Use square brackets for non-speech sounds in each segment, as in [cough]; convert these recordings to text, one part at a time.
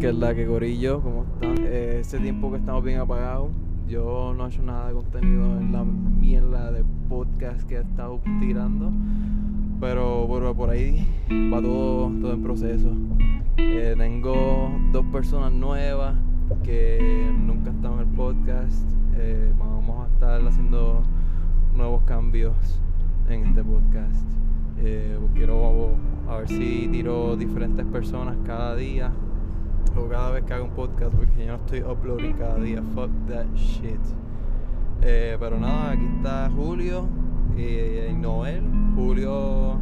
que es la que gorillo, ¿cómo están? Eh, ese tiempo que estamos bien apagados, yo no he hecho nada de contenido en la mierda de podcast que he estado tirando, pero, por ahí va todo, todo en proceso. Eh, tengo dos personas nuevas que nunca estado en el podcast. Eh, vamos a estar haciendo nuevos cambios en este podcast. quiero a ver si tiro diferentes personas cada día cada vez que hago un podcast porque yo no estoy uploading cada día. Fuck that shit. Eh, pero nada, aquí está Julio y, Noel. Julio,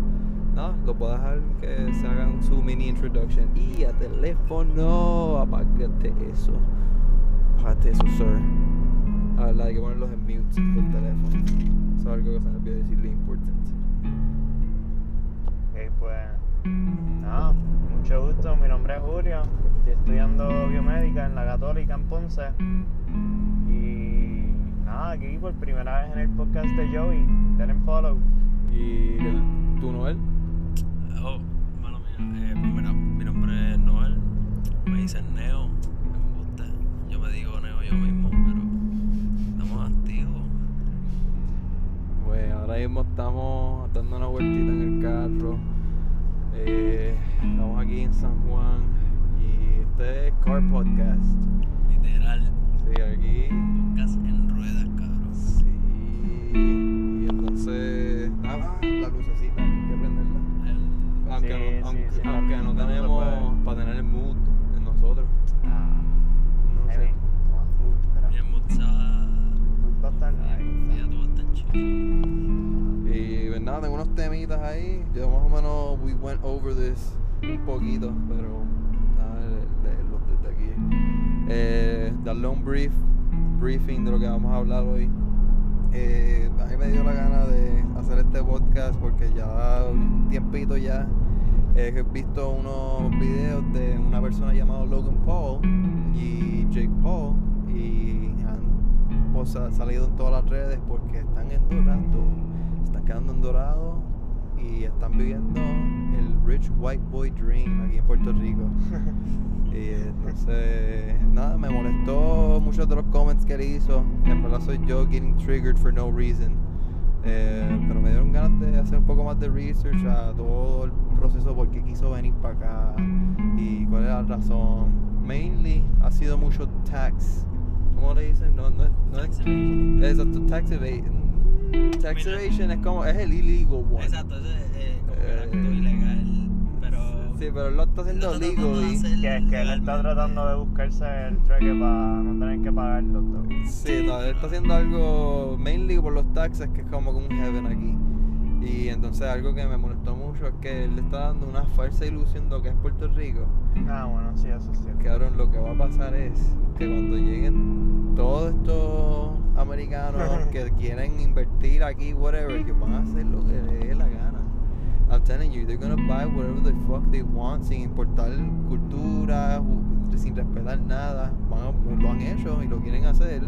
nada, lo puedo dejar que se hagan su mini introduction. Y a teléfono, apágate eso. Apágate eso, sir. A ver, hay que ponerlos en mute por teléfono. Eso es algo que se me olvidó decirle importante. Ok, pues. Nada, mucho gusto. Mi nombre es Julio. Estoy estudiando biomédica en la Católica en Ponce. Y nada, aquí por primera vez en el podcast de Joey. Denle follow. ¿Y el, tú, Noel? Oh, mano mía. Eh, pues mira, mi nombre es Noel. Me dicen Neo. Me gusta. Yo me digo Neo yo mismo, pero estamos activos. Pues ahora mismo estamos dando una vueltita en el carro. Eh, estamos aquí en San Juan y este es Car Podcast. Literal. Sí, aquí. Podcast en ruedas, cabrón. Sí. Y entonces, nada, la lucecita, hay que prenderla. El- Aunque, Sí, no, sí, aunque, sí, aunque no- no no se tenemos para tener el mood en nosotros. Ah, No sé. Mi embutzada. Va a estar- ahí está. Ya tú vas tan chido. Y pues nada, tengo unos temitas ahí. Yo más o menos, we went over this un poquito, pero leerlos desde aquí. Eh, darle un brief, briefing de lo que vamos a hablar hoy. Eh, a mí me dio la gana de hacer este podcast porque ya un tiempito ya he visto unos videos de una persona llamada Logan Paul y Jake Paul y han pues, salido en todas las redes porque están en Dorado, están quedando en Dorado y están viviendo el rich white boy dream aquí en Puerto Rico. [laughs] Y entonces, nada, me molestó muchos de los comments que él hizo. En verdad soy yo getting triggered for no reason. Eh, pero me dieron ganas de hacer un poco más de research a todo el proceso por qué quiso venir para acá y cuál es la razón. Mainly ha sido mucho tax. ¿Cómo le dicen? No, no, no. Tax evasion. Exacto, tax evasion. Tax Mira. evasion es como, es el illegal one. Exacto, es eh, como Eh, ilegal. Sí, pero él lo está haciendo lo tratando de hacer Que es que él está legalmente. tratando de buscarse el trueque para no tener que pagar los dos. Sí, no, él está haciendo algo mainly por los taxes, que es como un heaven aquí. Y entonces algo que me molestó mucho es que él le está dando una falsa ilusión de lo que es Puerto Rico. Ah, bueno, sí, eso es cierto. Cabrón, lo que va a pasar es que cuando lleguen todos estos americanos [laughs] que quieren invertir aquí, whatever, que van a hacer lo que les dé la gana. I'm telling you, they're gonna buy whatever the fuck they want sin importar cultura, sin respetar nada. Van lo han hecho y lo quieren hacer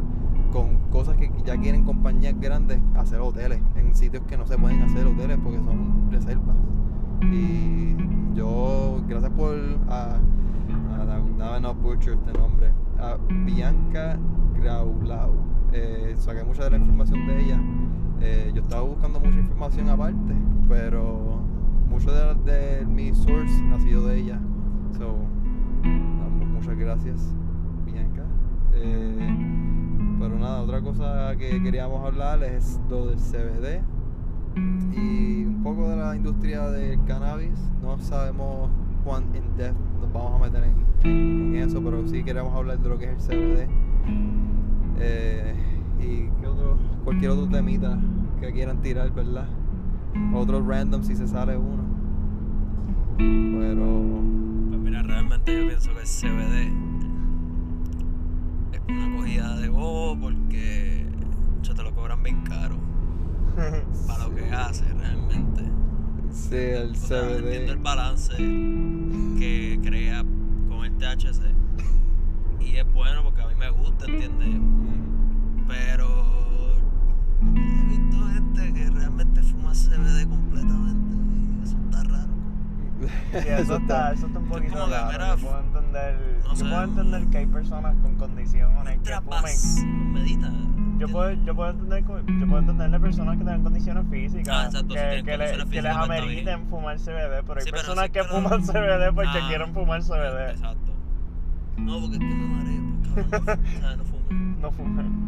con cosas que ya quieren compañías grandes hacer hoteles en sitios que no se pueden hacer hoteles porque son reservas. Y yo, gracias por a, a no butcher este nombre, a Bianca Graulau. Eh, saqué mucha de la información de ella. Eh, yo estaba buscando mucha información aparte, pero mucho de, de mi source ha sido de ella. So, damos muchas gracias, Bianca. Eh, pero nada, otra cosa que queríamos hablar es lo del CBD y un poco de la industria del cannabis. No sabemos cuán in depth nos vamos a meter en, en eso, pero sí queremos hablar de lo que es el CBD. Eh, y qué otro, cualquier otro temita que quieran tirar, ¿verdad? Otro random si se sale uno. Pero Pues mira, realmente yo pienso que el CBD es una cogida de bobo porque yo te lo cobran bien caro [laughs] para lo que hace realmente. sí, el O sea, entiendo el CBD. balance que crea con el THC y es bueno porque a mí me gusta, ¿entiendes? Pero he visto gente que realmente fuma CBD completamente y eso está raro. [laughs] Sí, eso está, eso está un poquito como que, raro. mira, yo puedo entender, no yo sé, puedo entender que hay personas con condiciones que fumen. medita. Yo puedo, yo puedo entender, yo puedo entender de personas que tienen condiciones físicas, Ah, exacto, si que, que, le- que les ameriten fumar CBD, pero hay Sí, pero personas sí, que pero- fuman CBD porque Ah, quieren fumar CBD. Exacto. No, porque es que me mareo, pues cabrón, no, fu- [laughs] o sea, no fuman.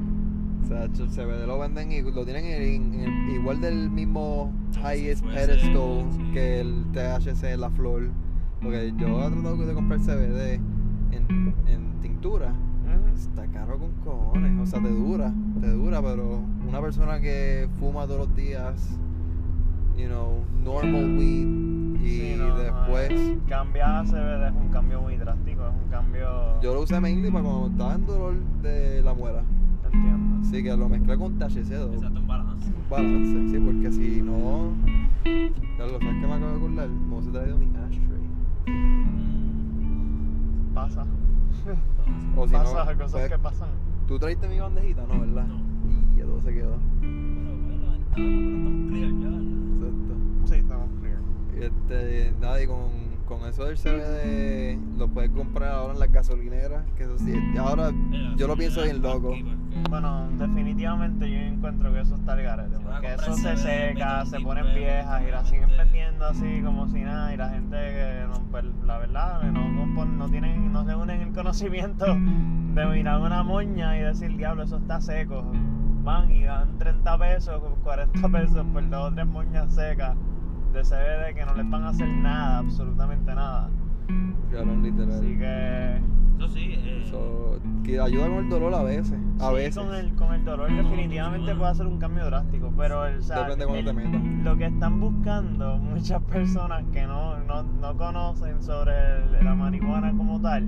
O sea, el CBD lo venden y lo tienen en, igual del mismo highest fuese, pedestal sí. que el THC en la flor. Porque yo he tratado de comprar CBD en, en tintura. Está caro con cojones. O sea, te dura, te dura, pero una persona que fuma todos los días, you know, normal weed y Sí, no, no, después. cambiar a CBD es un cambio muy drástico, es un cambio. Yo lo usé mainly para cuando estaba en dolor de la muela. entiendo. Así que lo mezclé con THC, ¿no? Exacto, en balance. balance, sí, porque si no. Ya lo sabes que me acabo de acordar. Me hubiese traído mi ashtray. Mm, Pasa. O si pasa, no. cosas pues, que pasan. Tú traíste mi bandejita, ¿no? ¿Verdad? No. Y todo se quedó. Pero la ventana, pero estamos clear ya, ¿verdad? Exacto. Sí, estamos clear. Este, nada, y con, con eso del CBD lo puedes comprar ahora en las gasolineras. Que eso sí, ahora yo lo pienso bien loco. Bueno, definitivamente yo encuentro que eso está al garete, porque eso se seca, se ponen viejas y las siguen vendiendo así como si nada y la gente que no, pues, la verdad que no, no tienen, no se unen el conocimiento de mirar una moña y decir diablo eso está seco. Van y dan 30 pesos, 40 pesos por dos o tres moñas secas de CBD que no les van a hacer nada, absolutamente nada. Claro, literal. Así que Eso sí, eh, Eso, que ayuda con el dolor a veces. A sí, veces. Con el, con el dolor definitivamente puede hacer un cambio drástico, pero el, o sea, Depende de cuándo te lo que están buscando muchas personas que no, no, no conocen sobre el- la marihuana como tal,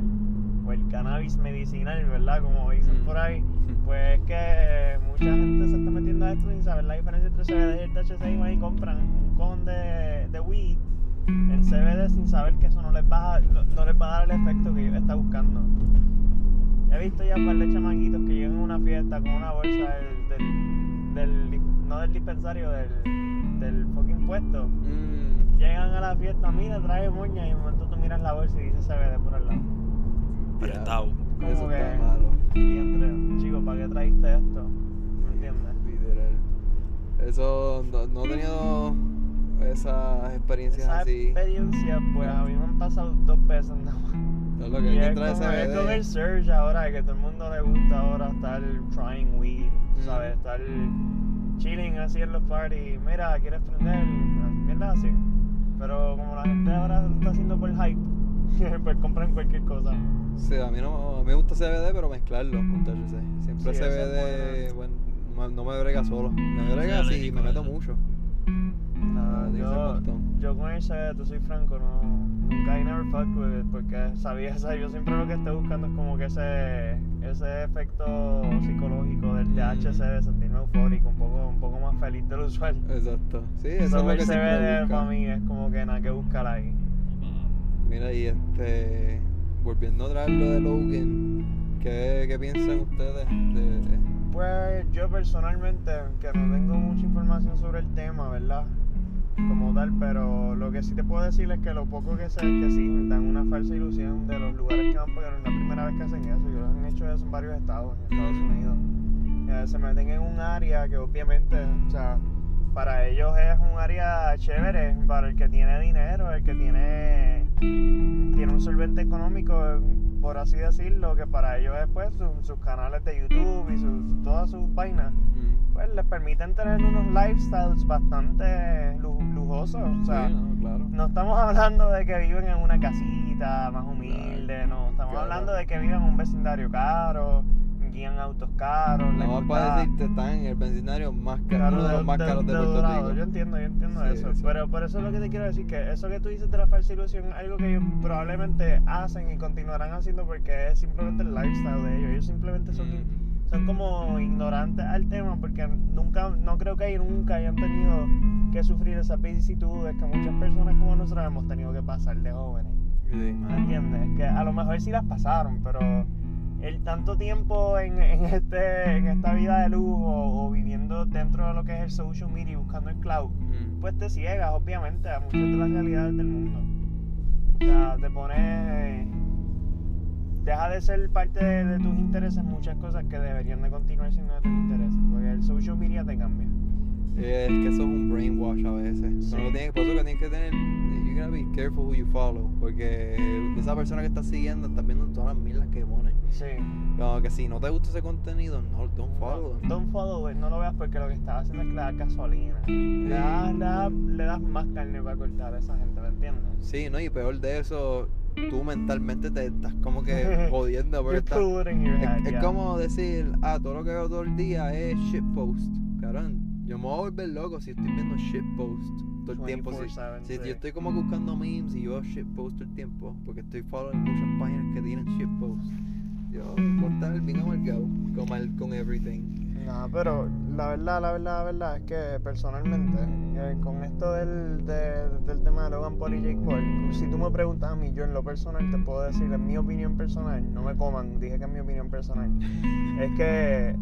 el cannabis medicinal, ¿verdad? Como dicen Mm. por ahí, pues es que eh, mucha gente se está metiendo a esto sin saber la diferencia entre CBD y el THC y van y compran un con de, de weed en CBD sin saber que eso no les va a, no, no les va a dar el efecto que ellos están buscando. He visto ya un par de chamaquitos que llegan a una fiesta con una bolsa del, del, no del dispensario, del, del fucking puesto. Mm, Llegan a la fiesta, mira, trae moña y de momento tú miras la bolsa y dice CBD por el lado. Apretado. Como Eso que- está malo. Y entre, chico, ¿para qué trajiste esto? ¿Me entiendes? Literal. Eso no, no he tenido esas experiencias Esa así. experiencia, pues a mí me han pasado dos veces nada más. Es lo que Y hay que es con, es con el surge ahora, de que todo el mundo le gusta ahora estar trying weed, Mm. ¿sabes? Estar chilling así en los parties. Mira, ¿quieres prender? Mierda así. Pero como la gente ahora lo está haciendo por hype, [laughs] pues compran cualquier cosa. Sí, a mí no a mí me gusta CBD, pero mezclarlo con THC. Siempre Sí, CBD, bueno, no, me- no me brega solo. Me brega Sí, si alérgico me meto eso. mucho. Nada, Ah, yo, yo con ese, tú soy franco, no, nunca I never fucked with it, porque [laughs] sabía, o sea, yo siempre lo que estoy buscando es como que ese, ese efecto psicológico del Mm. THC de sentirme eufórico, un poco, un poco más feliz del usual. Exacto. Sí, eso es lo el que siempre CBD busca. para mí es como que nada que buscar ahí. Mira, y este. Volviendo a traer lo de Logan, ¿qué, qué piensan ustedes de. Pues yo personalmente, que no tengo mucha información sobre el tema, ¿verdad? Como tal, pero lo que sí te puedo decir es que lo poco que sé es que sí, dan una falsa ilusión de los lugares que van, porque es la primera vez que hacen eso, ellos han hecho eso en varios estados en Estados. Unidos. Eh, se meten en un área que obviamente, o sea, para ellos es un área chévere, para el que tiene dinero, el que tiene un solvente económico, por así decirlo, que para ellos es pues su- sus canales de YouTube y sus, todas sus vainas Mm, pues les permiten tener unos lifestyles bastante lu- lujosos. O sea, sí, no, claro. no estamos hablando de que viven en una casita más humilde, no. Estamos Claro. hablando de que viven en un vecindario caro, autos caros. más gusta- para decirte, están en el vecindario más caro, uno de los más caros de, Puerto Dorado. Rico. Yo entiendo, yo entiendo Sí, eso. sí. Pero por eso es lo que te quiero decir, que eso que tú dices de la falsa ilusión es algo que ellos probablemente hacen y continuarán haciendo porque es simplemente el lifestyle de ellos. Ellos simplemente son, Mm, son como ignorantes al tema porque nunca, no creo que ellos nunca hayan tenido que sufrir esas vicisitudes que muchas personas como nosotros hemos tenido que pasar de jóvenes. sí, ¿Me entiendes? Que a lo mejor sí las pasaron, pero el tanto tiempo en, en este, en esta vida de lujo o viviendo dentro de lo que es el social media y buscando el cloud, Mm. pues te ciegas obviamente a muchas de las realidades del mundo. O sea, te pones. Deja de ser parte de, de tus intereses muchas cosas que deberían de continuar siendo de tus intereses. Porque el social media te cambia. Es que eso es un brainwash a veces. Sí. No lo tienes, por eso que tienes que tener. You gotta be careful who you follow. Porque esa persona que estás siguiendo, estás viendo todas las milas que ponen. Sí. Como que si no te gusta ese contenido, no, don't follow. them. Don't follow it, no lo veas porque lo que estás haciendo es que le das gasolina. Le das, le das, le das más carne para cortar a esa gente, ¿me entiendes? Sí, ¿no? Y peor de eso, tú mentalmente te estás como que [laughs] jodiendo. Porque estás- es, head, es yeah. como decir, ah, todo lo que veo todo el día es shitpost. Cabrón, yo me voy a volver loco si estoy viendo shitpost todo el tiempo. Si, 24/7, si sí. yo estoy como buscando memes y yo shitpost todo el tiempo, porque estoy following muchas páginas que tienen shitpost. Yo voy a estar bien amargado con, el- con everything. No, pero la verdad, la verdad, la verdad es que personalmente, eh, con esto del, de- del tema de Logan Paul y Jake Paul, si tú me preguntas a mí, yo en lo personal te puedo decir, en mi opinión personal, no me coman, dije que es mi opinión personal, es que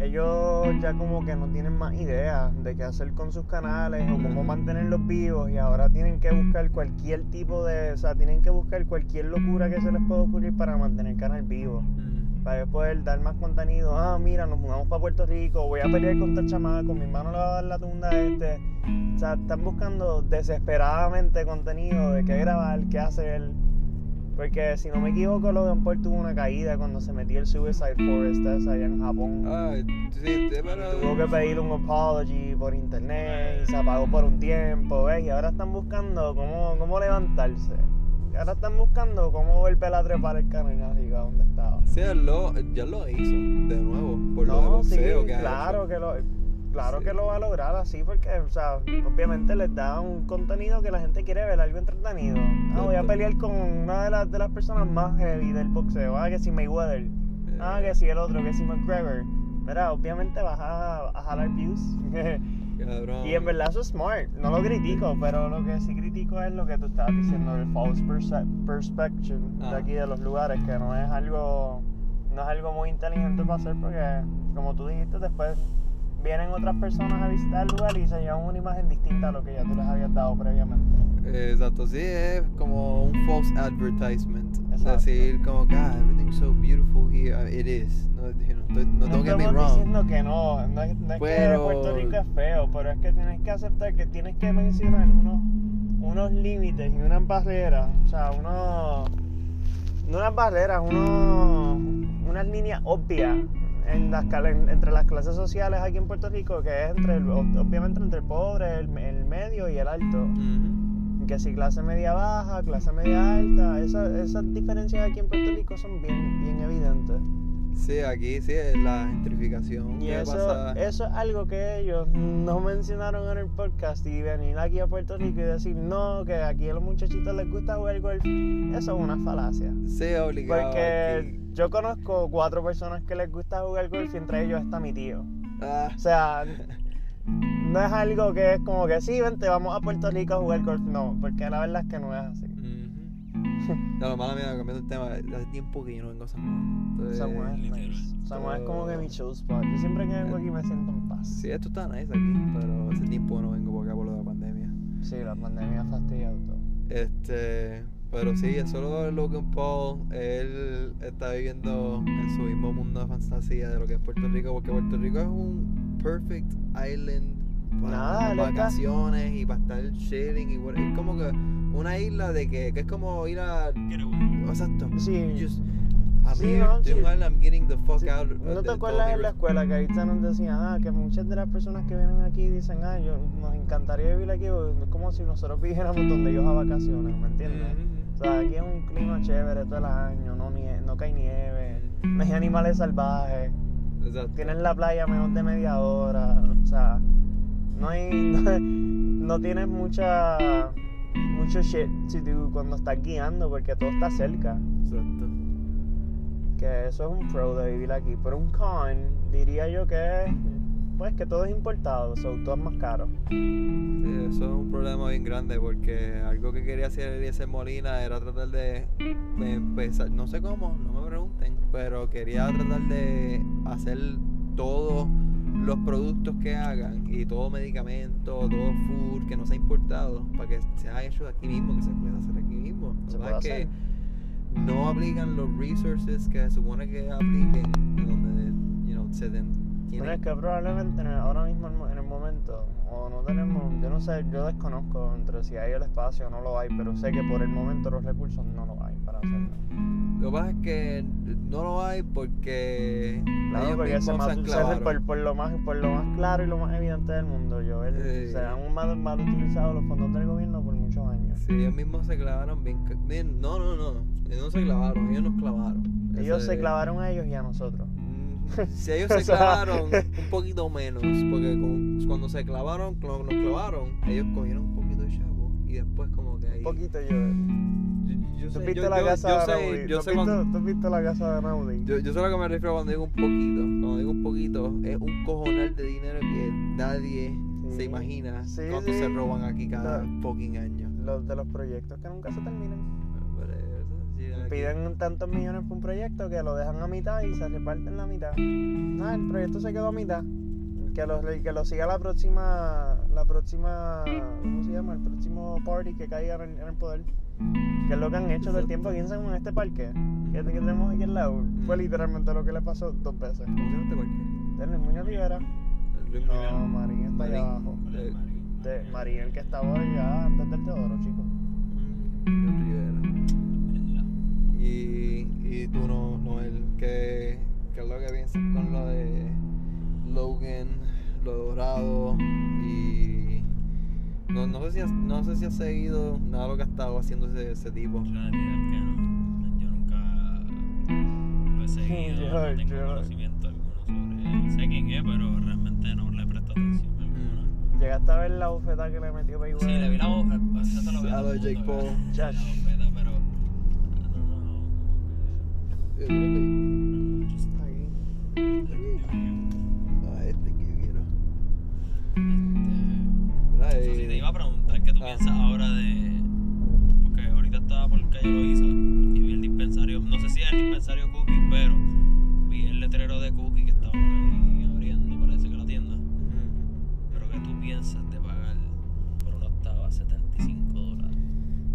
ellos ya como que no tienen más ideas de qué hacer con sus canales o cómo mantenerlos vivos y ahora tienen que buscar cualquier tipo de, o sea, tienen que buscar cualquier locura que se les pueda ocurrir para mantener el canal vivo para yo poder dar más contenido. Ah, mira, nos mudamos para Puerto Rico, voy a pelear con esta chamaco, mi hermano le va a dar la tunda a este. O sea, están buscando desesperadamente contenido de qué grabar, qué hacer. Porque si no me equivoco, Logan Paul tuvo una caída cuando se metió el Suicide Forest allá en Japón. Ah, sí, pero. Tuvo que pedir un apology por internet y se apagó por un tiempo, ¿ves? Y ahora están buscando cómo, cómo levantarse. Y ahora están buscando cómo volver a trepar el canal arriba donde estaba. Sí, él lo, ya lo hizo de nuevo, por lo de No, sí, boxeo que ha claro que lo claro Sí. que lo va a lograr así porque o sea obviamente les da un contenido que la gente quiere ver algo entretenido. Ah voy a pelear con una de las de las personas más heavy del boxeo. Ah que si Mayweather. Ah Eh, que si el otro que si McGregor. Mira obviamente vas a, a jalar views. [laughs] Y en verdad eso es smart. No lo critico pero lo que sí critico es lo que tú estabas diciendo el false perce- perception de Ah. aquí de los lugares que no es algo no es algo muy inteligente para hacer porque como tú dijiste después vienen otras personas a visitar el lugar y se llevan una imagen distinta a lo que ya tú les habías dado previamente Eh, Exacto, sí, es como un false advertisement. Exacto. Decir como, God, everything's so beautiful here. Uh, It is. No, you know, estoy- no, don't get me wrong. diciendo que no, no es, no es Pero- que Puerto Rico es feo, pero es que tienes que aceptar que tienes que mencionar unos, unos límites y unas barreras, o sea, unos, no unas barreras, unos, unas líneas obvias en las, entre las clases sociales aquí en Puerto Rico, que es entre el, ob- obviamente entre el pobre, el, el medio y el alto. Ujú. Que si clase media baja, clase media alta, esa- esas diferencias aquí en Puerto Rico son bien, bien evidentes. Sí, aquí sí la gentrificación. Y eso, pasa. eso es algo que ellos no mencionaron en el podcast y venir aquí a Puerto Rico y decir no, que aquí a los muchachitos les gusta jugar golf, eso es una falacia. Sí, obligado. Porque aquí. Yo conozco cuatro personas que les gusta jugar golf y entre ellos está mi tío. Ah, O sea, no es algo que es como que sí, vente, vamos a Puerto Rico a jugar golf. No, porque la verdad es que no es así. lo malo, mira, cambiando el tema. Hace tiempo que yo no vengo a San Juan. Entonces, San Juan es nice. San Juan es como que mi show spot. Yo siempre que vengo aquí me siento en paz. Sí, esto está nice aquí, pero hace tiempo que no vengo por acá por lo de la pandemia. Sí, la pandemia ha fastidiado todo. Este, pero sí, es solo de Logan Paul, él está viviendo en su mismo mundo de fantasía de lo que es Puerto Rico, porque Puerto Rico es un perfect island para Nada, vacaciones y para estar chilling y es como que una isla de que, que es como ir a exacto. Sí. Just, I'm Sí, here no, to sí. an island, I'm getting the fuck Sí, out. ¿No te acuerdas en la escuela que ahorita nos decían ah, que muchas de las personas que vienen aquí dicen, ah, yo, nos encantaría vivir aquí? Es como si nosotros viviéramos donde ellos a vacaciones, ¿me entiendes? Ujú. O sea, aquí es un clima chévere todo el año, no, nie- no cae nieve, no hay animales salvajes, Exacto. tienes la playa menos de media hora, o sea, no hay, [laughs] no, no tienes mucha, mucho shit to do cuando estás guiando porque todo está cerca. Exacto. que eso es un pro de vivir aquí. Pero un con, diría yo que es, pues que todo es importado, so, todo es más caro. Sí, eso es un problema bien grande porque algo que quería hacer Eliezer Molina era tratar de de empezar, no sé cómo, no me pregunten, pero quería tratar de hacer todo los productos que hagan y todo medicamento, todo food que no sea importado, para que sea hecho aquí mismo, que se pueda hacer aquí mismo. Se puede hacer. que no aplican los resources que se supone que apliquen, donde you know, se den, Bueno, es que probablemente en el- ahora mismo en el momento, o no tenemos, yo no sé, yo desconozco entre si hay el espacio o no lo hay, pero sé que por el momento los recursos no lo hay para hacerlo. Lo que pasa es que no lo hay porque Claro, ellos porque se, mismos mal- se se- esclavaron. por, por lo más, por lo más claro y lo más evidente del mundo, yo, se han mal, mal utilizado los fondos del gobierno por muchos años. Sí, ellos mismos se clavaron bien, bien- No, no, no. Ellos no se clavaron, ellos nos clavaron. Ellos Ese- se clavaron a ellos y a nosotros. Si ellos se clavaron un poquito menos, porque con- cuando se clavaron, cuando nos clavaron, ellos cogieron un poquito de chavo y después como que ahí. Un poquito yo. Yo, yo ¿Tú sé, viste yo, la casa de yo ¿Tú sé cuando- visto- ¿Tú has visto la casa de Naudi? yo, yo sé a lo que me refiero cuando digo un poquito. Cuando digo un poquito, es un cojonal de dinero que nadie Sí. se imagina Sí, cuánto sí. se roban aquí cada No. fucking año. Los de los proyectos que nunca se terminan. Sí, Piden tantos millones por un proyecto que lo dejan a mitad y se reparten la mitad. Nada, el proyecto se quedó a mitad. Que lo, que lo siga la próxima, la próxima, ¿cómo se llama? El próximo party que caiga en el, en el poder. Que es lo que han hecho todo el tiempo aquí en San Juan, este parque. Que, que tenemos aquí al lado. Fue literalmente lo que le pasó dos veces. ¿Cómo se llama este parque? Denle Muñoz Rivera. El Luis No. Marín está allá abajo. De Marín, el que estaba allá antes del Teodoro, chicos. Rivera. Y, y tú, no, Noel, ¿qué, ¿qué es lo que piensas con lo de Logan, lo de Dorado? Y no, no, sé si has, no sé si has seguido nada de lo que ha estado haciendo ese, ese tipo. La realidad es que no. Yo nunca lo he seguido, [laughs] Yo- no tengo yo- conocimiento alguno sobre él. Sé quién es, pero realmente no le presto atención alguna. Llegaste a ver la bofetada que le metió Baby Sí, le vi la vi A lo Jake Paul. A este que. Este, Mira, Eso sí, eh, te iba a preguntar qué tú Ah. piensas ahora de. Porque ahorita estaba por calle Loiza y vi el dispensario. No sé si es el dispensario Cookie, pero vi el letrero de Cookie que estaban ahí abriendo, parece que la tienda. Pero ¿qué tú piensas de pagar por una octava 75 dólares?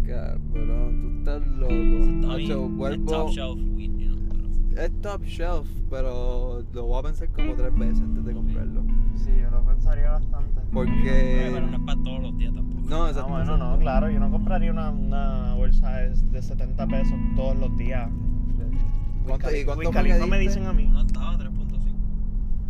Cabrón, tú estás loco. I mean, Nacho, es vuelvo. top shelf weed, you know, pero. Es top shelf, pero lo voy a pensar como tres veces antes de comprarlo. Sí, yo lo pensaría bastante. Porque. Pero no es para todos los días tampoco. No, Ah, exacto. bueno, exacto. no, claro, yo no compraría una, una bolsa de, de 70 pesos todos los días. ¿Cuánto- y cuánto que me dicen a mí. Una octava 3.5.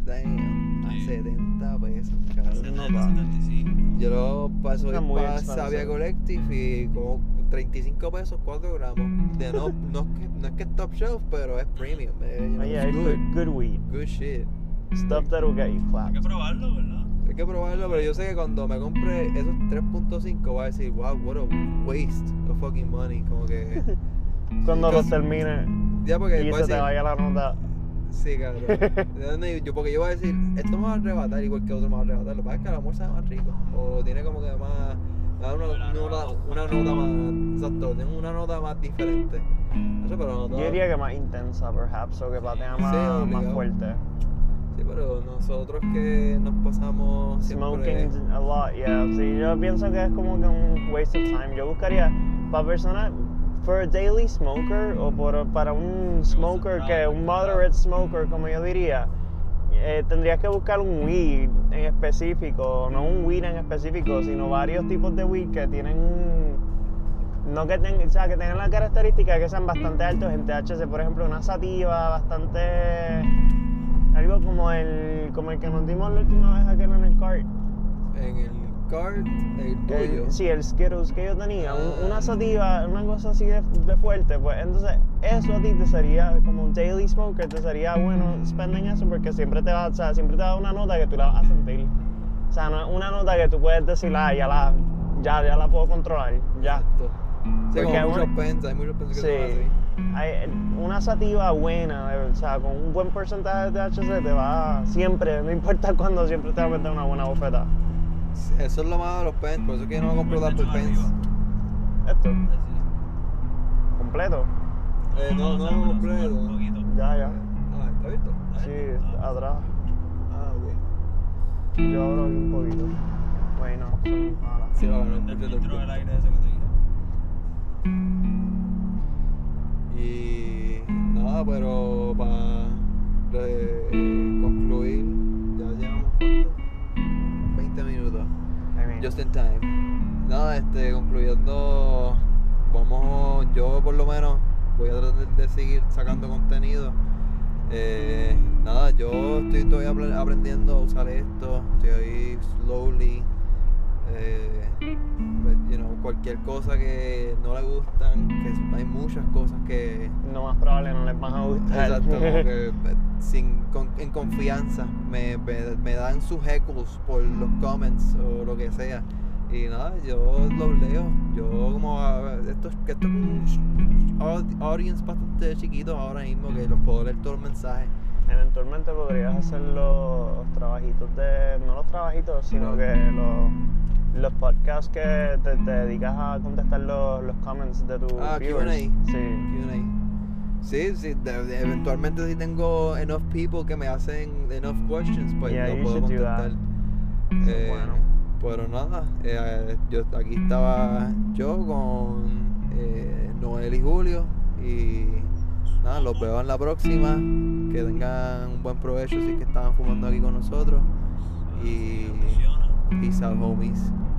Damn, a Sí. 70 pesos, cabrón. 70, va. 75. Yo lo paso para. Sabia Collective y como 35 pesos 4 gramos. De no, no, es que, no es que es top shelf, pero es premium. eh, you know, it's hay good. good, good weed. Good shit. Stuff that'll get you Hay clapped. que probarlo, ¿verdad? Hay que probarlo, pero yo sé que cuando me compre esos 3.5 voy a decir, wow, what a waste of fucking money. Como que. [laughs] Cuando los termine Ya porque y se te decir, vaya la nota. Sí, cabrón. [laughs] ¿De dónde yo? Porque yo voy a decir, esto me va a arrebatar igual que otro me va a arrebatar. Lo que pasa es que el amor sabe más rico. O tiene como que más. Una, una, una nota más. Exacto, tiene una nota más diferente. Eso, pero no Yo diría que más intensa, perhaps, o que patea Sí, más, más obligado. fuerte. Sí, pero nosotros que nos pasamos siempre. Smoking a lot, yeah. Sí, yo pienso que es como que un waste of time. Yo buscaría para personas, for a daily smoker o por, para un smoker que un moderate smoker, como yo diría, eh, tendrías que buscar un weed en específico, no un weed en específico, sino varios tipos de weed que tienen no que, ten- o sea, que tengan la característica de que sean bastante altos en THC, por ejemplo, una sativa bastante algo como el como el que nos dimos la última vez aquel en el cart. En el cart, el El- tuyo. sí, el Skittles que yo tenía, un- Ah. una sativa, una cosa así de, de fuerte, pues entonces eso a ti te sería como un daily smoker, te sería bueno spending eso porque siempre te va, o sea, siempre te va a dar una nota que tú la vas a sentir. O sea, no es una nota que tú puedes decir, ah, ya la, ya, ya la puedo controlar, ya. Exacto. Sí, Porque como muchos una- pens, hay muchos pens que son Sí. así. Hay, una sativa buena, de- o sea, con un buen porcentaje de THC te va siempre, no importa [laughs] cuándo, siempre te va a meter una buena bofeta. Eso es lo malo de los pens, por eso es que yo no compro Pues, tanto hecho, pens. Esto, Sí. completo. Eh, no, no, completo. Ya, ya. Ah, ¿está abierto? Sí, atrás. Ah, ok. Yo hablo aquí un poquito. Bueno, son malas. Sí, va, no, Prende el el filtro del aire ese que te dije. Y nada, pero para concluir, Just in time. Nada, este, concluyendo, vamos, yo por lo menos voy a tratar de seguir sacando contenido. Eh, nada, yo estoy todavía apre- aprendiendo a usar esto, estoy ahí slowly. Eh, but, you know, cualquier cosa que no le gustan, que hay muchas cosas que no más probable no les van a gustar. Exacto, como que [laughs] eh, sin, con- en confianza me, me, me dan sus echoes por los comments o lo que sea. Y nada, yo los leo. Yo como a- esto, esto es un aud- audience bastante chiquito ahora mismo que los puedo leer todos los mensajes. Eventualmente podrías hacer los trabajitos de. No los trabajitos, sino No. que los, los podcasts que te, te dedicas a contestar los, los comments de tus Ah, viewers. Q&A. Sí. Q&A. Sí, sí, de- de- eventualmente si tengo enough people que me hacen enough questions, pues Yeah, lo you puedo should do that. contestar. Eh, bueno. Pero nada, eh, yo aquí estaba yo con eh, Noel y Julio y nada, los veo en la próxima. Que tengan un buen provecho si es que estaban fumando aquí con nosotros. Y. peace out homies.